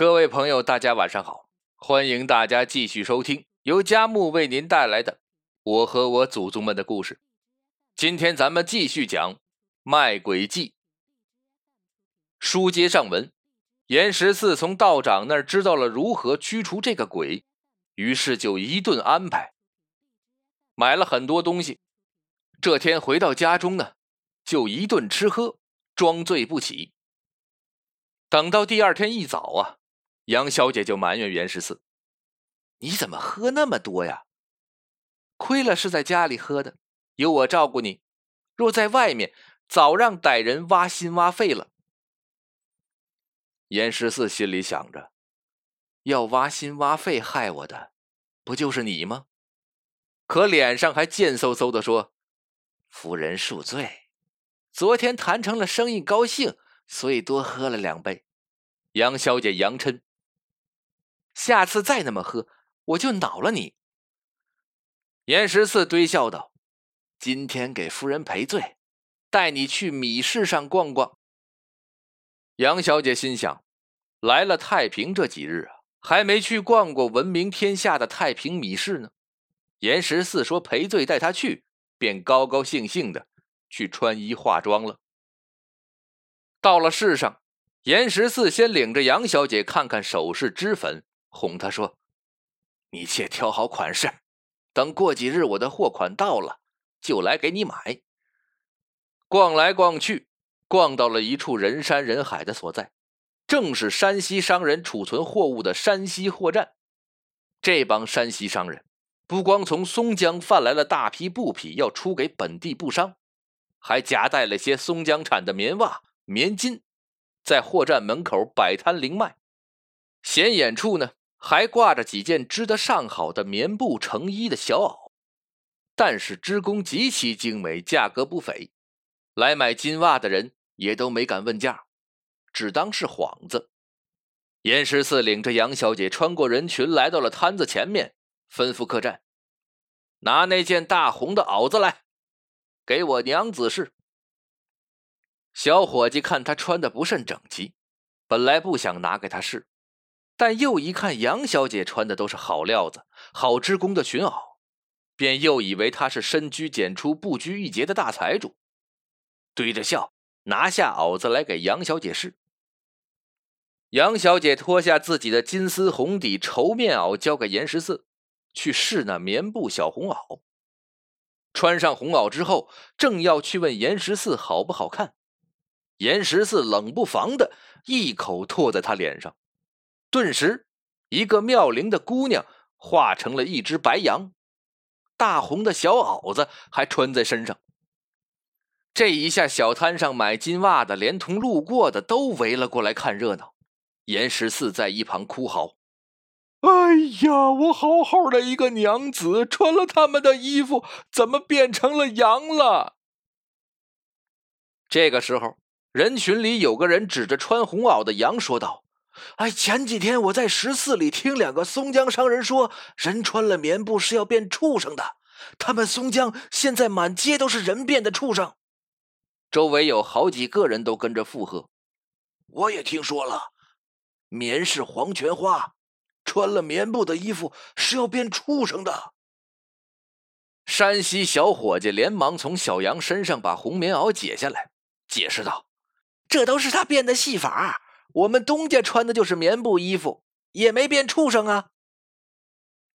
各位朋友，大家晚上好！欢迎大家继续收听由佳木为您带来的《我和我祖宗们的故事》。今天咱们继续讲卖鬼记。书接上文，严十四从道长那儿知道了如何驱除这个鬼，于是就一顿安排，买了很多东西。这天回到家中呢，就一顿吃喝，装醉不起。等到第二天一早啊。杨小姐就埋怨袁十四：“你怎么喝那么多呀？亏了是在家里喝的，有我照顾你；若在外面，早让歹人挖心挖肺了。”严十四心里想着：“要挖心挖肺害我的，不就是你吗？”可脸上还贱嗖嗖的说：“夫人恕罪，昨天谈成了生意，高兴，所以多喝了两杯。”杨小姐杨嗔。下次再那么喝，我就恼了你。严十四堆笑道：“今天给夫人赔罪，带你去米市上逛逛。”杨小姐心想：来了太平这几日啊，还没去逛过闻名天下的太平米市呢。严十四说赔罪带她去，便高高兴兴的去穿衣化妆了。到了市上，严十四先领着杨小姐看看首饰、脂粉。哄他说：“你且挑好款式，等过几日我的货款到了，就来给你买。”逛来逛去，逛到了一处人山人海的所在，正是山西商人储存货物的山西货站。这帮山西商人不光从松江贩来了大批布匹要出给本地布商，还夹带了些松江产的棉袜、棉巾，在货站门口摆摊零卖。显眼处呢。还挂着几件织得上好的棉布成衣的小袄，但是织工极其精美，价格不菲。来买金袜的人也都没敢问价，只当是幌子。严十四领着杨小姐穿过人群，来到了摊子前面，吩咐客栈：“拿那件大红的袄子来，给我娘子试。”小伙计看他穿的不甚整齐，本来不想拿给他试。但又一看杨小姐穿的都是好料子、好织工的裙袄，便又以为她是深居简出、不拘一节的大财主，堆着笑拿下袄子来给杨小姐试。杨小姐脱下自己的金丝红底绸面袄，交给严十四去试那棉布小红袄。穿上红袄之后，正要去问严十四好不好看，严十四冷不防的一口唾在他脸上。顿时，一个妙龄的姑娘化成了一只白羊，大红的小袄子还穿在身上。这一下，小摊上买金袜的，连同路过的都围了过来看热闹。严十四在一旁哭嚎：“哎呀，我好好的一个娘子，穿了他们的衣服，怎么变成了羊了？”这个时候，人群里有个人指着穿红袄的羊说道。哎，前几天我在十四里听两个松江商人说，人穿了棉布是要变畜生的。他们松江现在满街都是人变的畜生。周围有好几个人都跟着附和。我也听说了，棉是黄泉花，穿了棉布的衣服是要变畜生的。山西小伙计连忙从小杨身上把红棉袄解下来，解释道：“这都是他变的戏法。”我们东家穿的就是棉布衣服，也没变畜生啊！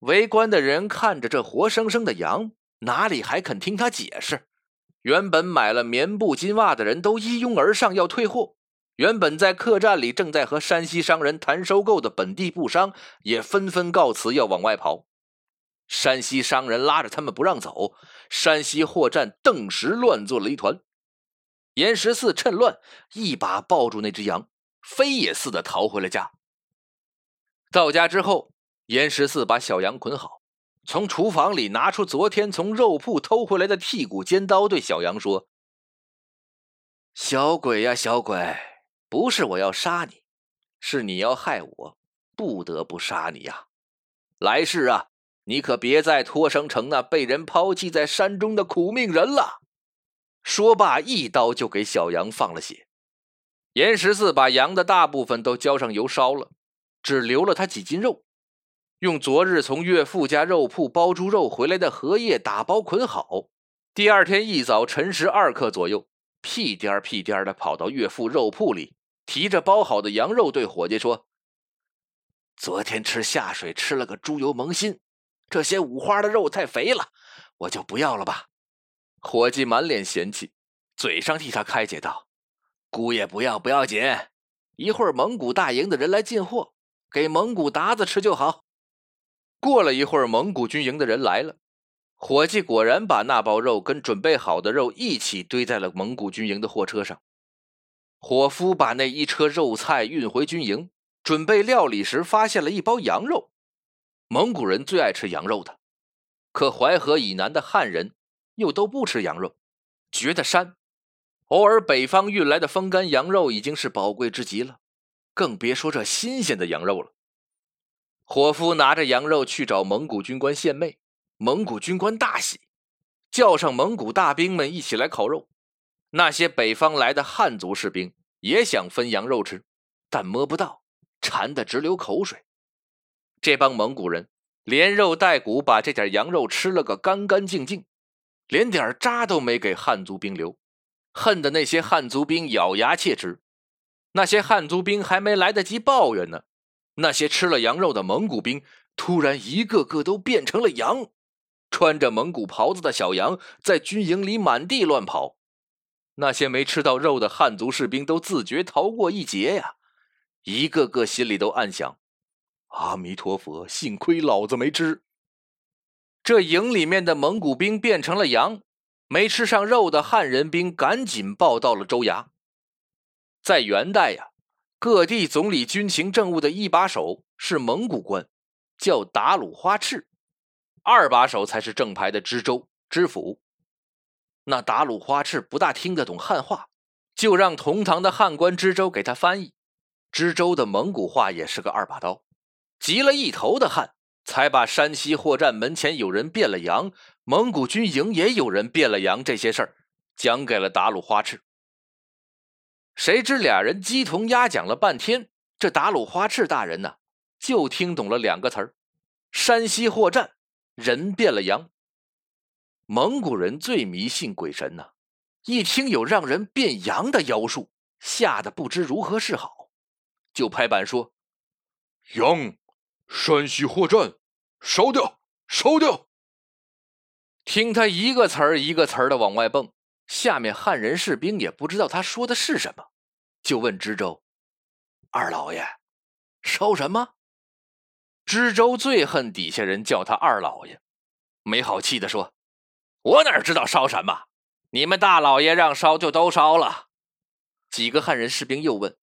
围观的人看着这活生生的羊，哪里还肯听他解释？原本买了棉布金袜的人都一拥而上要退货。原本在客栈里正在和山西商人谈收购的本地布商也纷纷告辞，要往外跑。山西商人拉着他们不让走，山西货栈顿时乱作了一团。严十四趁乱一把抱住那只羊。飞也似的逃回了家。到家之后，严十四把小羊捆好，从厨房里拿出昨天从肉铺偷回来的剔骨尖刀，对小羊说：“小鬼呀，小鬼，不是我要杀你，是你要害我，不得不杀你呀。来世啊，你可别再托生成那被人抛弃在山中的苦命人了。”说罢，一刀就给小羊放了血。严十四把羊的大部分都浇上油烧了，只留了他几斤肉，用昨日从岳父家肉铺包猪肉回来的荷叶打包捆好。第二天一早晨时二刻左右，屁颠儿屁颠儿的跑到岳父肉铺里，提着包好的羊肉，对伙计说：“昨天吃下水吃了个猪油蒙心，这些五花的肉太肥了，我就不要了吧。”伙计满脸嫌弃，嘴上替他开解道：“姑爷不要不要紧，一会儿蒙古大营的人来进货，给蒙古鞑子吃就好。”过了一会儿，蒙古军营的人来了。伙计果然把那包肉跟准备好的肉一起堆在了蒙古军营的货车上。伙夫把那一车肉菜运回军营，准备料理时，发现了一包羊肉。蒙古人最爱吃羊肉的，可淮河以南的汉人又都不吃羊肉，觉得膻。偶尔北方运来的风干羊肉已经是宝贵之极了，更别说这新鲜的羊肉了。伙夫拿着羊肉去找蒙古军官献媚。蒙古军官大喜，叫上蒙古大兵们一起来烤肉。那些北方来的汉族士兵也想分羊肉吃，但摸不到，馋得直流口水。这帮蒙古人连肉带骨把这点羊肉吃了个干干净净，连点渣都没给汉族兵留，恨得那些汉族兵咬牙切齿。那些汉族兵还没来得及抱怨呢，那些吃了羊肉的蒙古兵突然一个个都变成了羊。穿着蒙古袍子的小羊在军营里满地乱跑，那些没吃到肉的汉族士兵都自觉逃过一劫呀！一个个心里都暗想：“阿弥陀佛，幸亏老子没吃。”这营里面的蒙古兵变成了羊，没吃上肉的汉人兵赶紧报到了州衙。在元代呀，各地总理军情政务的一把手是蒙古官，叫达鲁花赤。二把手才是正牌的知州知府。那达鲁花赤不大听得懂汉话，就让同堂的汉官知州给他翻译。知州的蒙古话也是个二把刀，急了一头的汗，才把山西货站门前有人变了羊，蒙古军营也有人变了羊这些事儿讲给了达鲁花赤。谁知俩人鸡同鸭讲了半天，这达鲁花赤大人呢，就听懂了两个词儿：山西货站。人变了羊，蒙古人最迷信鬼神呐！一听有让人变羊的妖术，吓得不知如何是好，就拍板说：“羊，山西货栈，烧掉，烧掉！”听他一个词儿一个词儿的往外蹦，下面汉人士兵也不知道他说的是什么，就问知州：“二老爷，烧什么？”知州最恨底下人叫他二老爷，没好气的说：“我哪知道烧什么？你们大老爷让烧就都烧了。”几个汉人士兵又问：“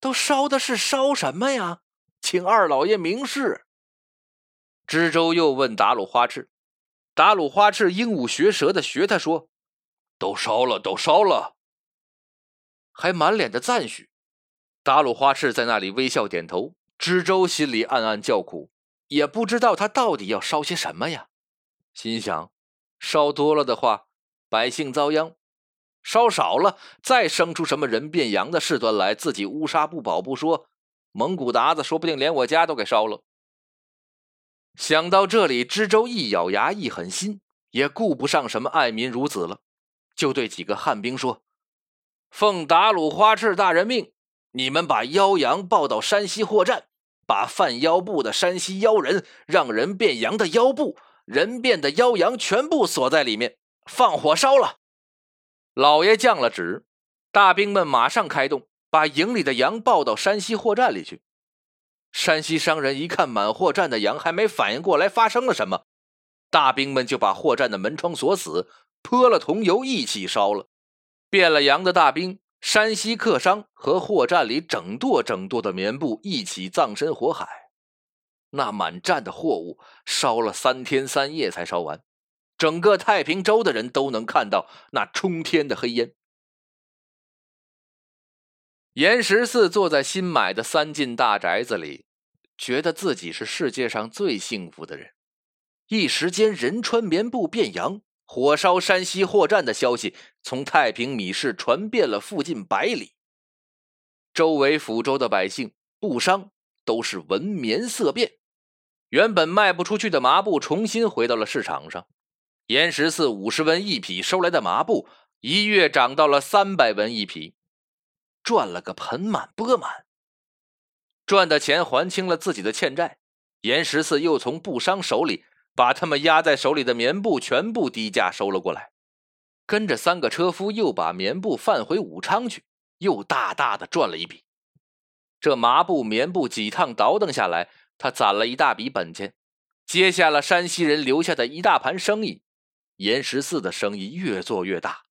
都烧的是烧什么呀？请二老爷明示。”知州又问达鲁花赤，达鲁花赤鹦鹉学舌的学他说：“都烧了，都烧了。”还满脸的赞许。达鲁花赤在那里微笑点头。知州心里暗暗叫苦，也不知道他到底要烧些什么呀。心想，烧多了的话，百姓遭殃；烧少了，再生出什么人变羊的事端来，自己乌纱不保不说，蒙古鞑子说不定连我家都给烧了。想到这里，知州一咬牙，一狠心，也顾不上什么爱民如子了，就对几个汉兵说：“奉达鲁花赤大人命，你们把妖羊抱到山西货站。”把贩妖布的山西妖人、让人变羊的妖布、人变的妖羊全部锁在里面，放火烧了。老爷降了旨，大兵们马上开动，把营里的羊抱到山西货站里去。山西商人一看满货站的羊，还没反应过来发生了什么，大兵们就把货站的门窗锁死，泼了桐油一起烧了。变了羊的大兵。山西客商和货站里整垛整垛的棉布一起葬身火海，那满站的货物烧了三天三夜才烧完，整个太平州的人都能看到那冲天的黑烟。严十四坐在新买的三进大宅子里，觉得自己是世界上最幸福的人，一时间人穿棉布变羊。火烧山西货站的消息从太平米市传遍了附近百里，周围抚州的百姓、布商都是闻棉色变。原本卖不出去的麻布重新回到了市场上。严十四五十文一匹收来的麻布，一月涨到了三百文一匹，赚了个盆满钵满。赚的钱还清了自己的欠债，严十四又从布商手里把他们压在手里的棉布全部低价收了过来，跟着三个车夫又把棉布贩回武昌去，又大大的赚了一笔。这麻布、棉布几趟倒腾下来，他攒了一大笔本钱，接下了山西人留下的一大盘生意。严十四的生意越做越大，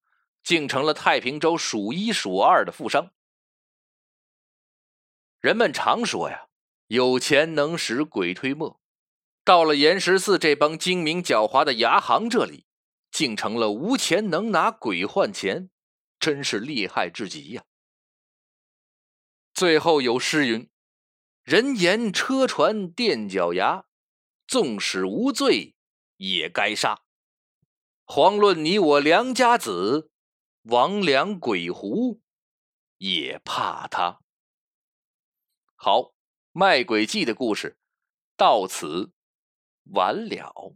竟成了太平州数一数二的富商。人们常说呀，有钱能使鬼推磨。到了严十四这帮精明狡猾的牙行这里，竟成了无钱能拿鬼换钱，真是厉害至极呀！最后有诗云：“人言车船垫脚牙，纵使无罪也该杀。”遑论你我良家子，王良鬼狐也怕他。好，卖鬼记的故事到此完了。